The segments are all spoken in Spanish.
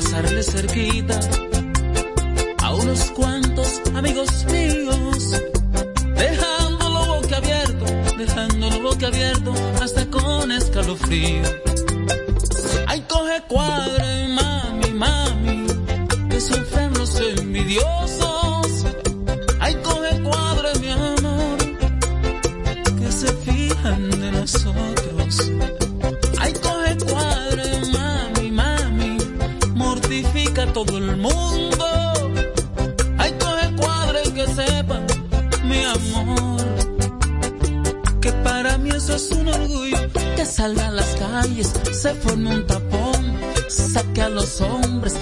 pasarle cerquita a unos cuantos amigos míos, dejándolo boca abierto, dejándolo boca abierto, hasta con escalofrío. Ay, coge cuatro salga a las calles, se forme un tapón, saque a los hombres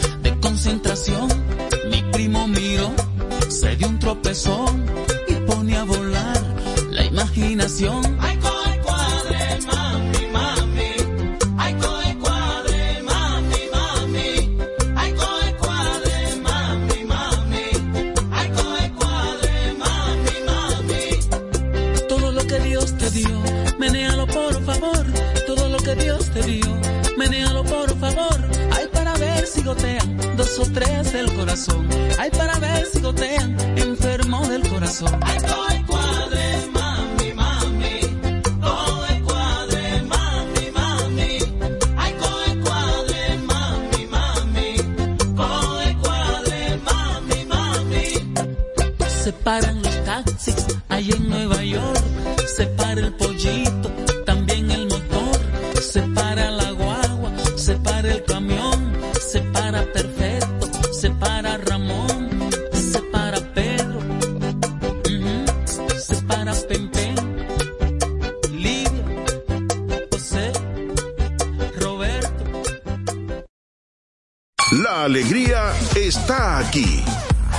aquí,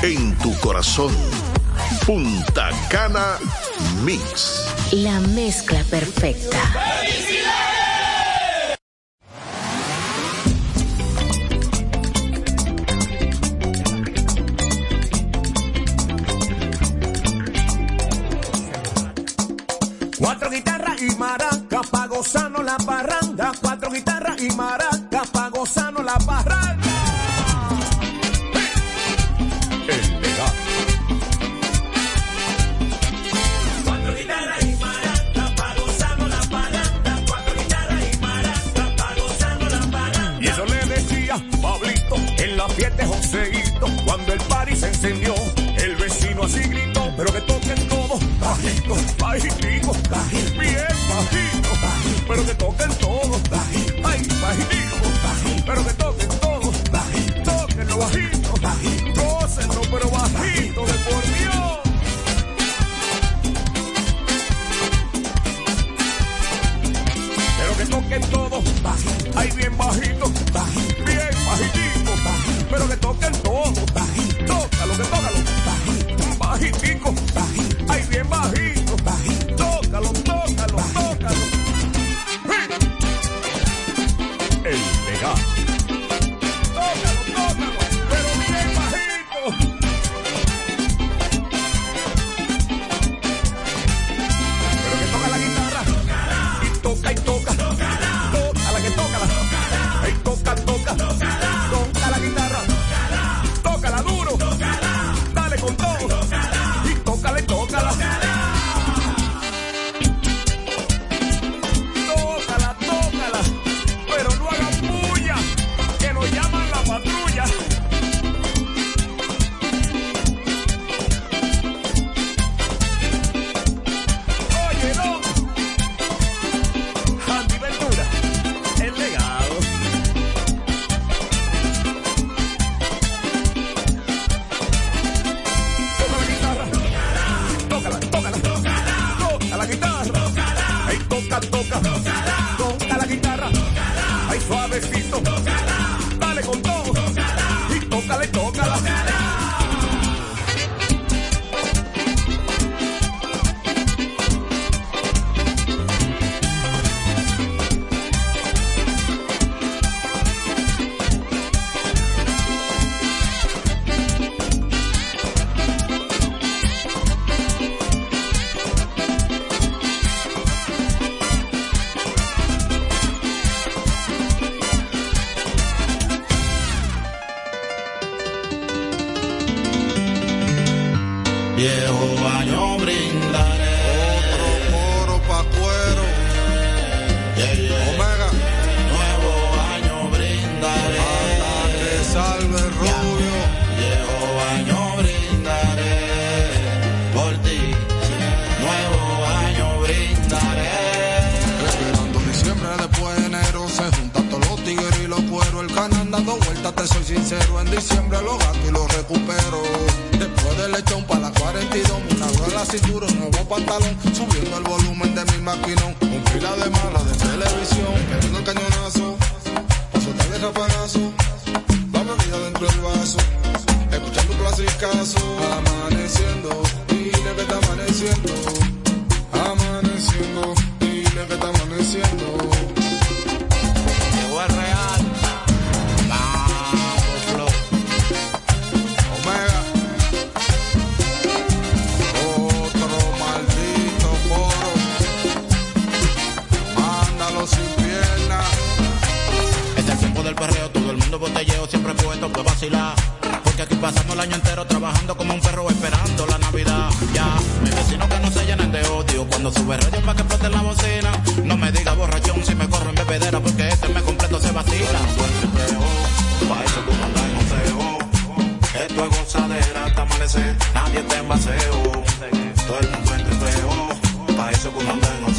en tu corazón. Punta Cana Mix. La mezcla perfecta. Cuatro guitarras y maracas pa' gozano la parranda. Cuatro guitarras y maracas, pagozano la parranda. pero que toquen todo, bajito, bajitico, bajito, bien bajito, bajito, pero que toquen Porque aquí pasamos el año entero trabajando como un perro esperando la Navidad. Ya, mis vecinos que no se llenen de odio cuando sube radio para que explote la bocina. No me diga borrachón si me corro en bebedera porque este me completo se vacila. Pa' eso tú no en Esto es gozadera hasta amanecer, nadie está en. Todo el mundo en Pa' eso tú no en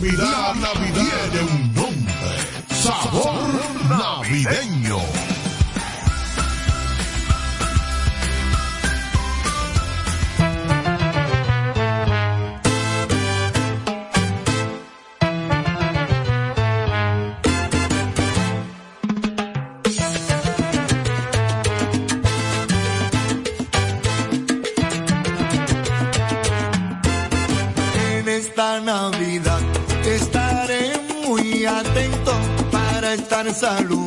Navidad, Navidad tiene un nombre. Sabor navideño. Para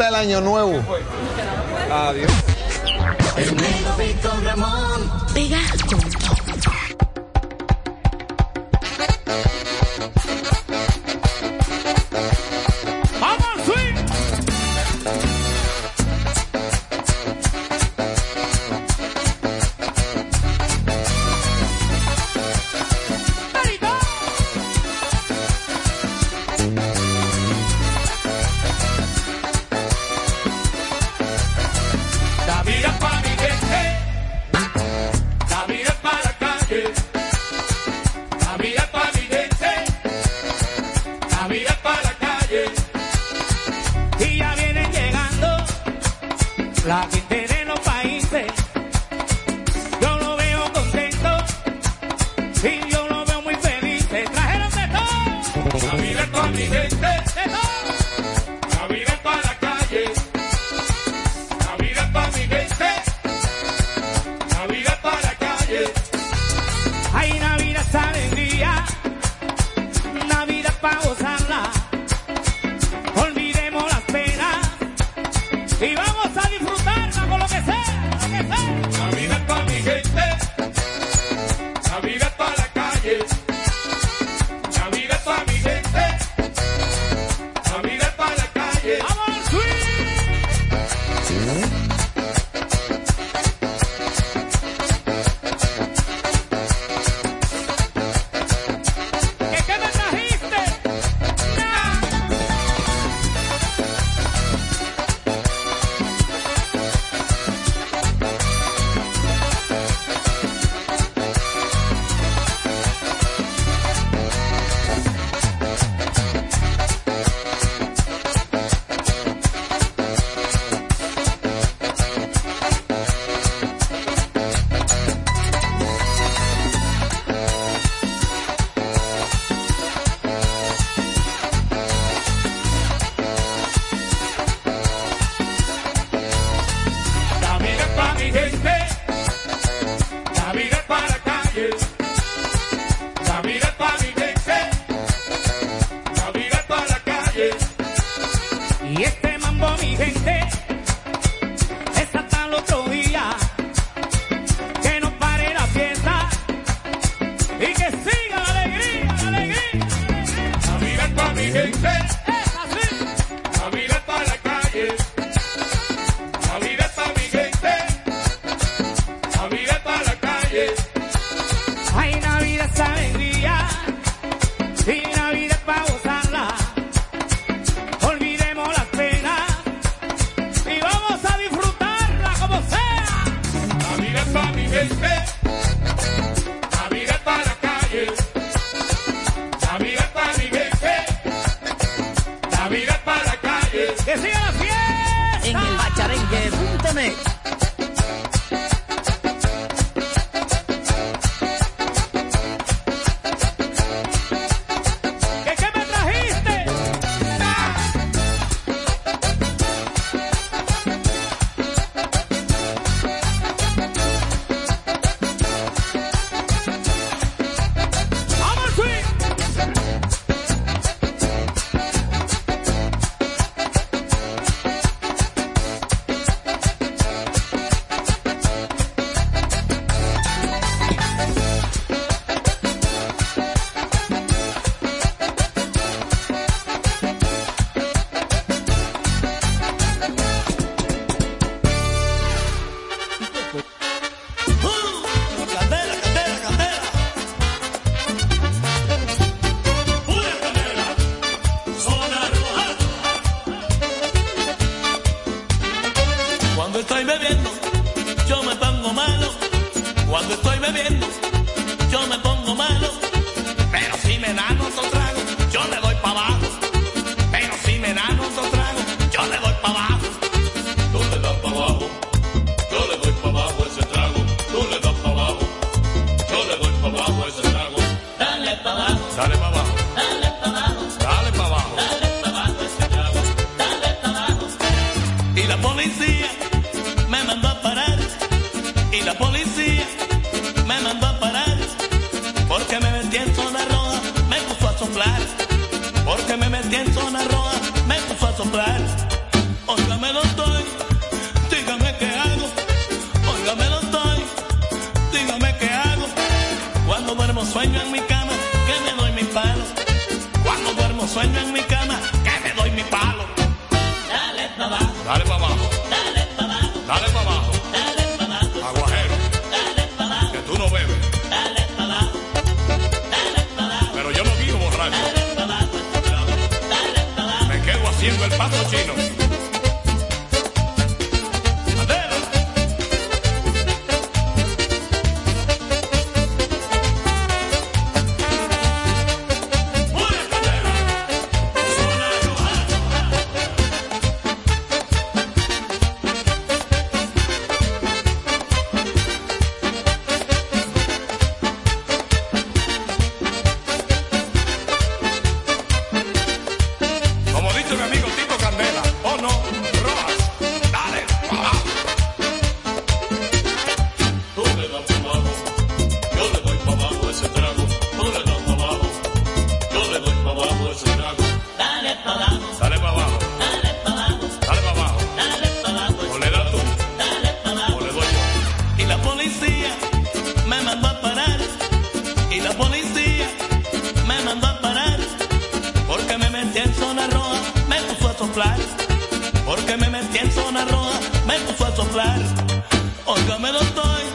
Y falta el año nuevo. encontrar. Óigame, doctor.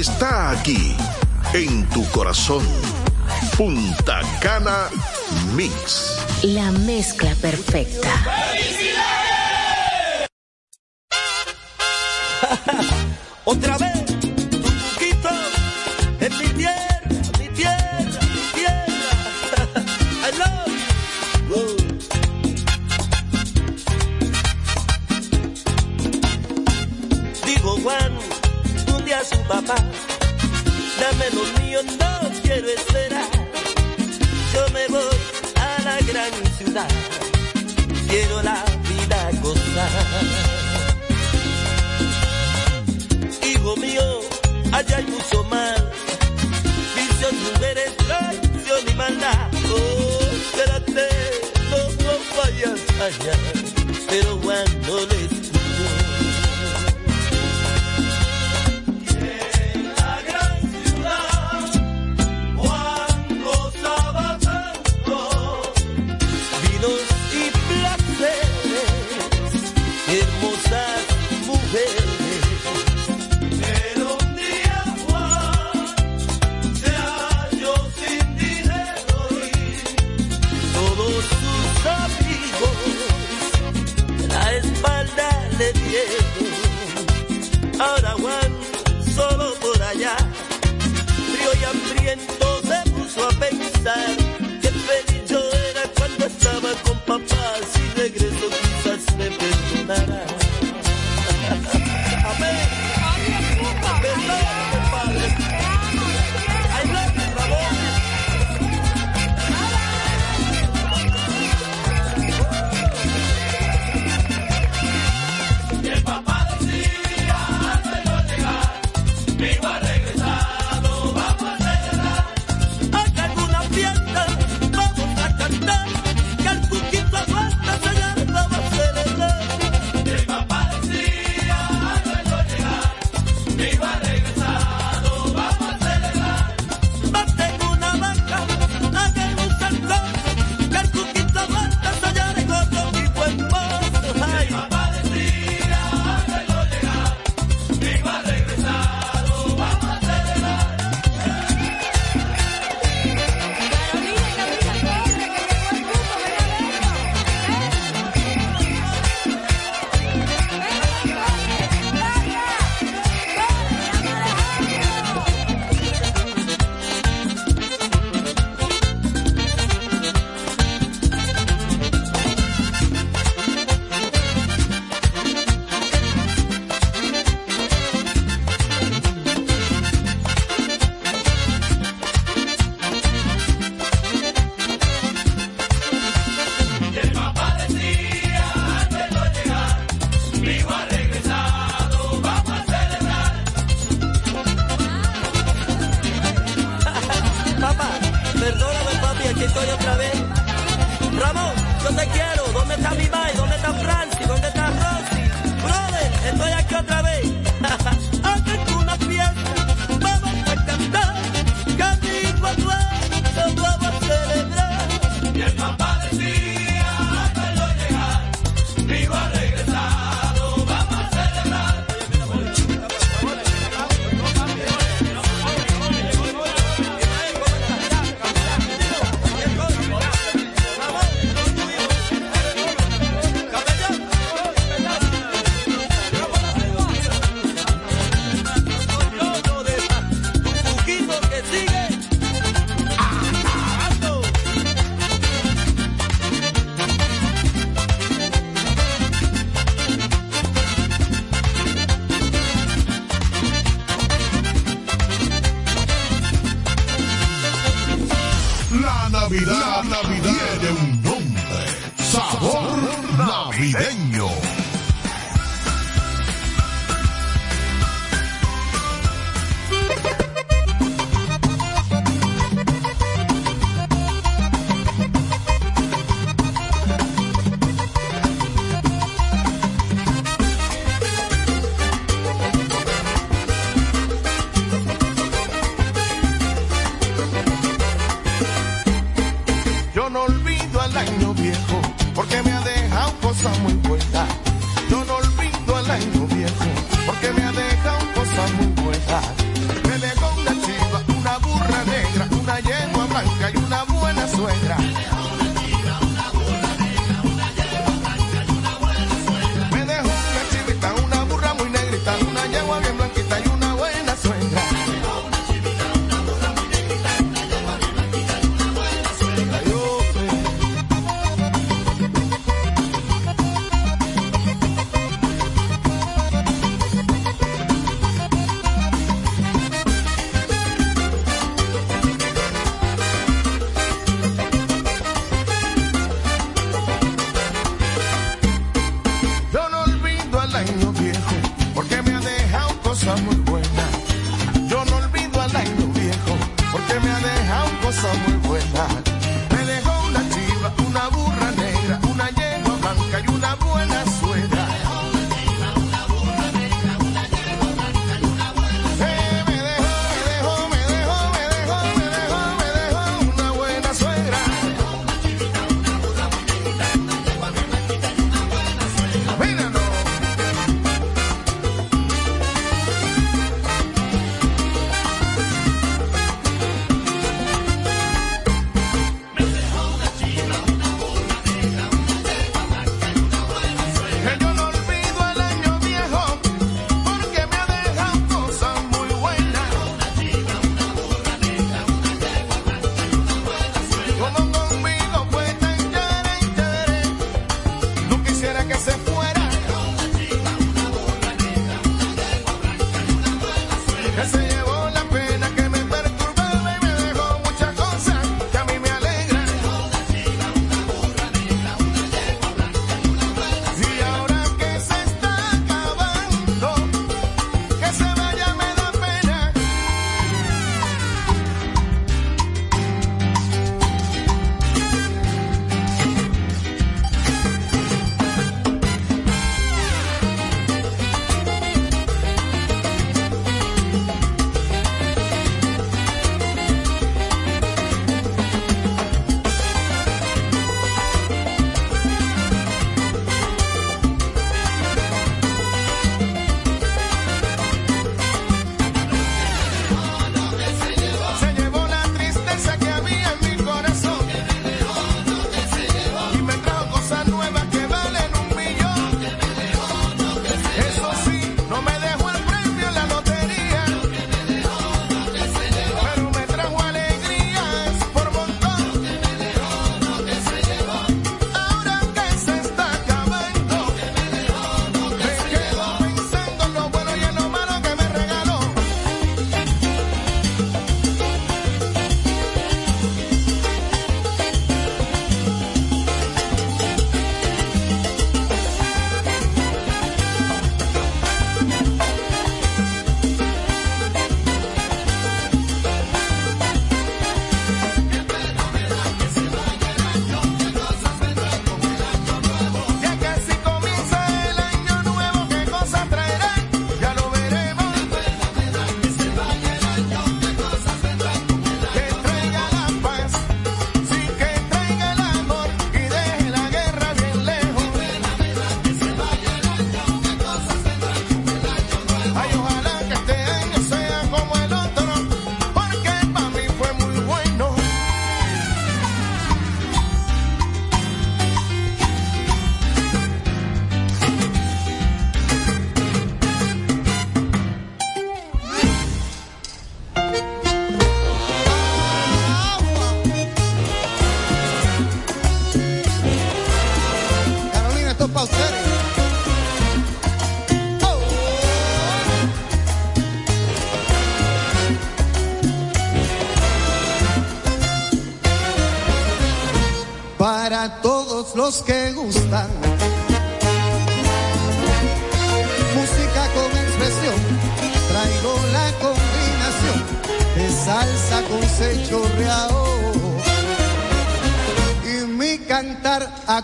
está aquí, en tu corazón. Punta Cana Mix. La mezcla perfecta.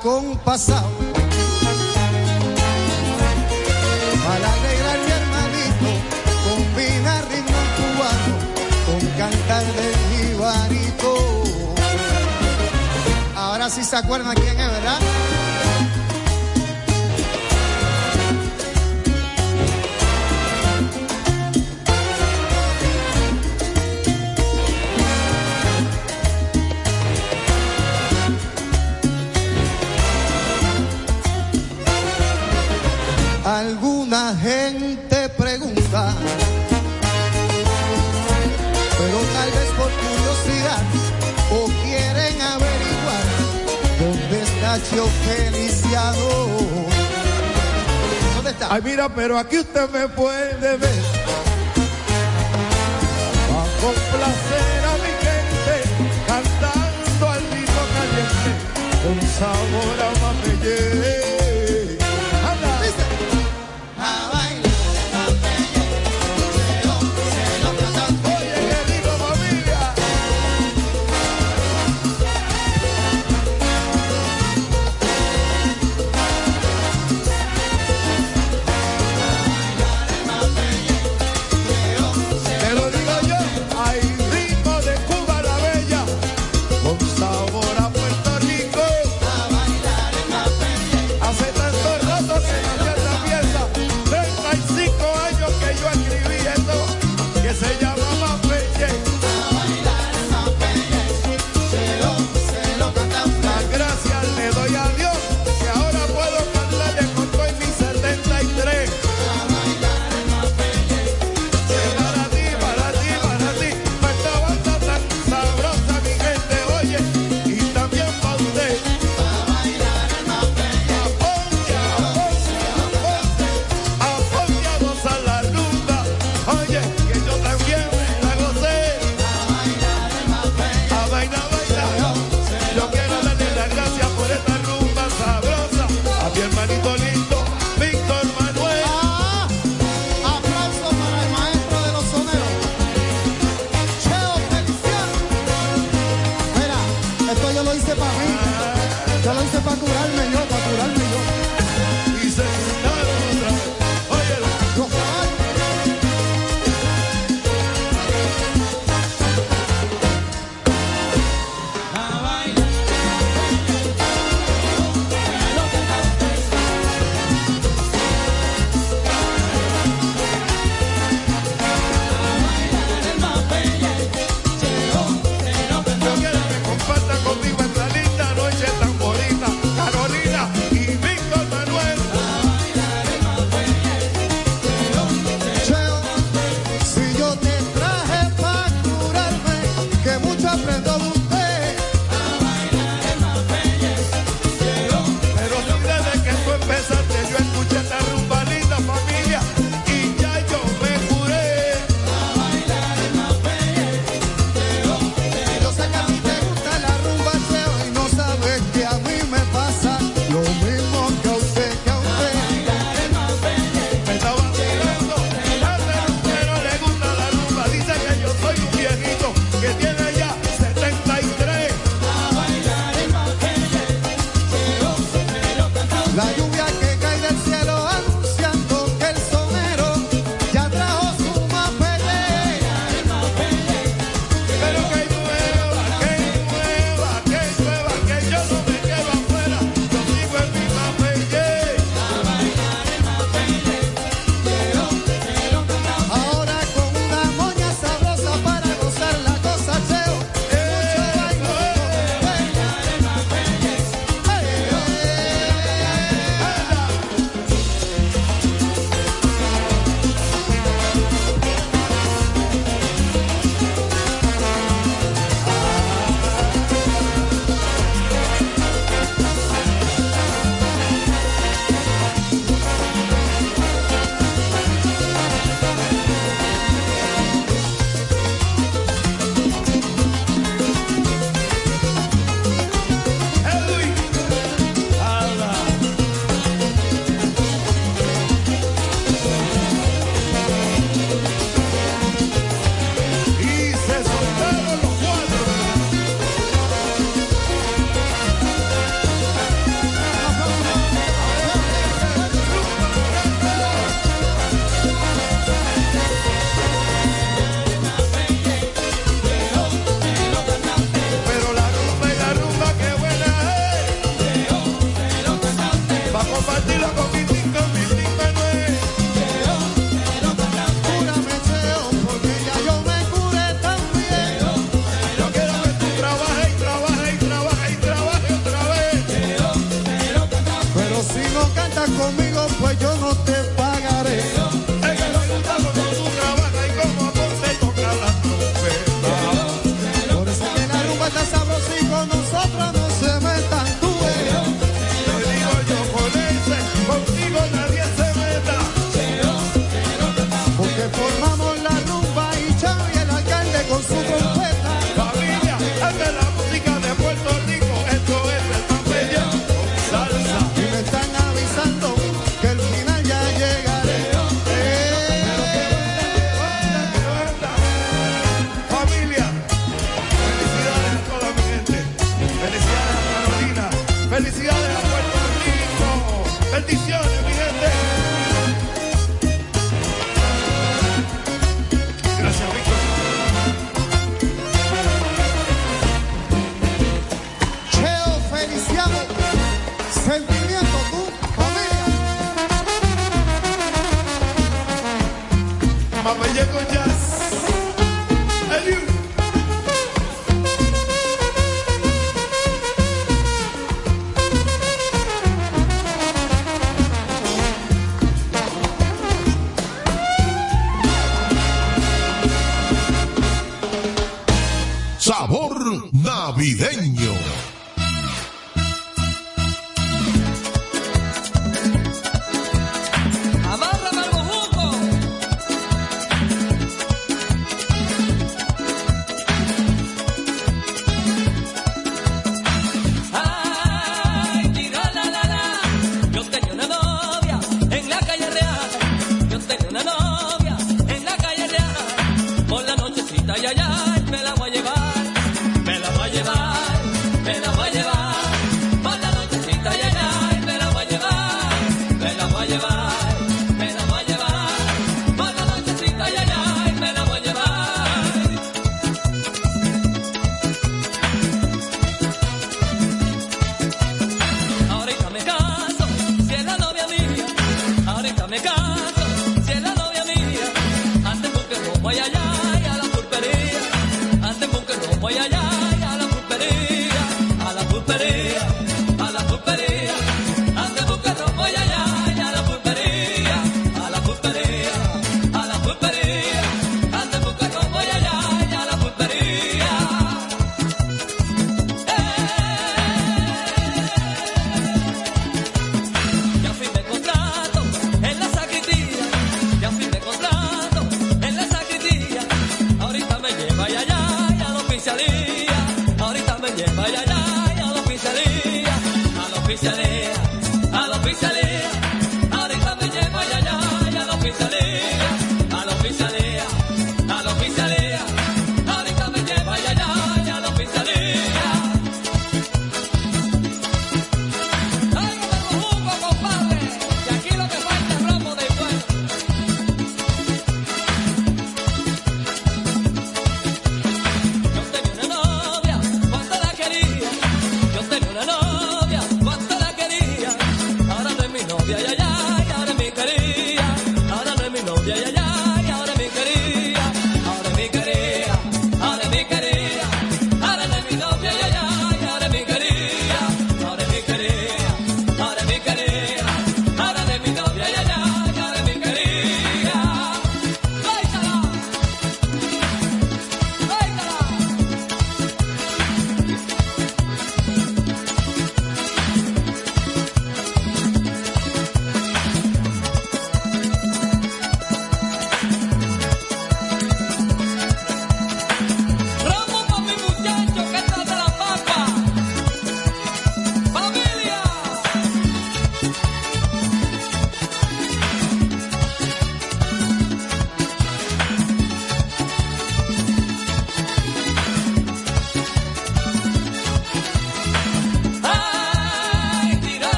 Acompasado. Para alegrar mi hermanito, combina ritmo cubano con cantar del jibarito. Ahora sí se acuerdan quién por curiosidad o quieren averiguar dónde está Chio Feliciano. ¿Dónde está? Ay, mira, pero aquí usted me puede ver. Va a complacer a mi gente, cantando al ritmo caliente, con sabor a mapelle.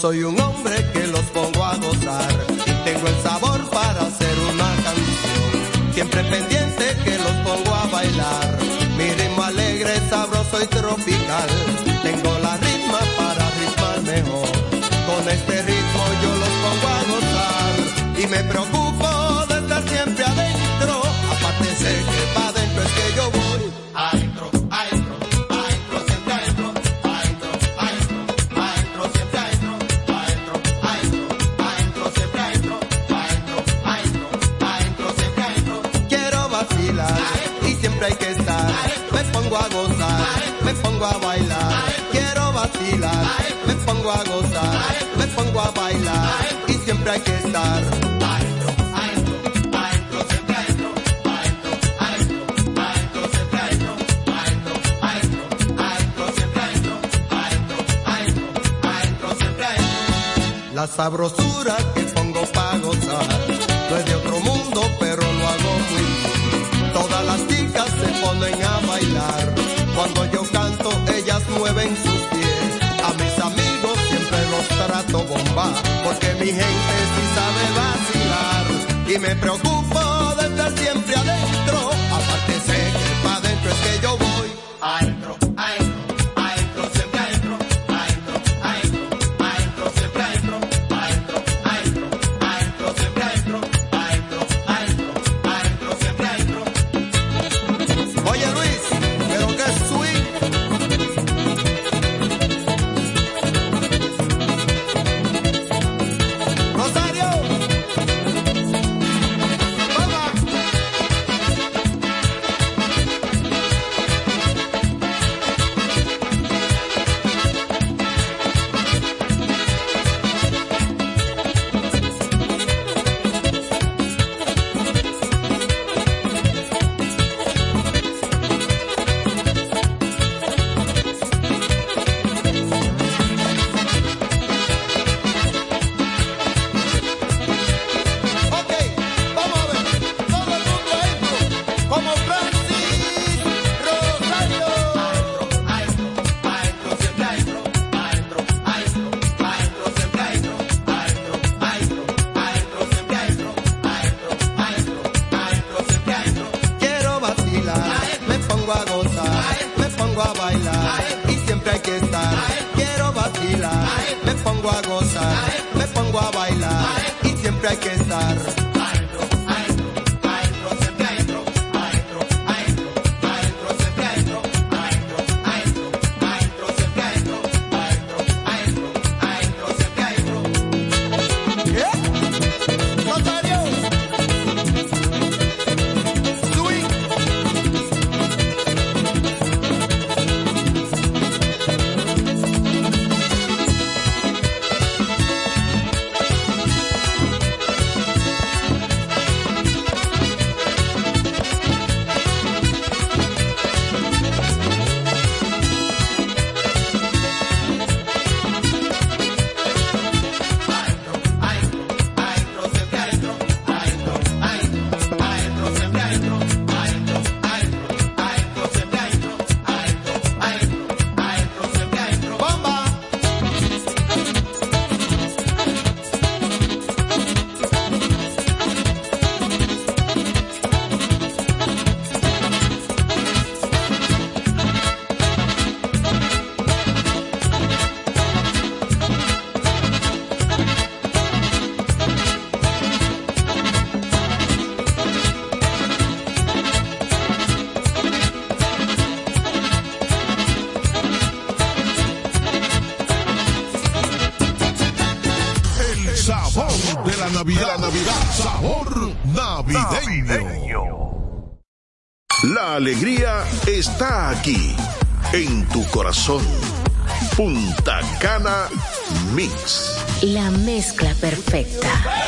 soy un hombre que los pongo a gozar tengo el sabor para hacer una canción. Siempre pendiente que los pongo a bailar. Mi ritmo alegre, sabroso y tropical. Tengo la ritma para ritmar mejor. Con este ritmo yo los pongo a gozar y me preocupo en tu corazón. Punta Cana Mix. La mezcla perfecta.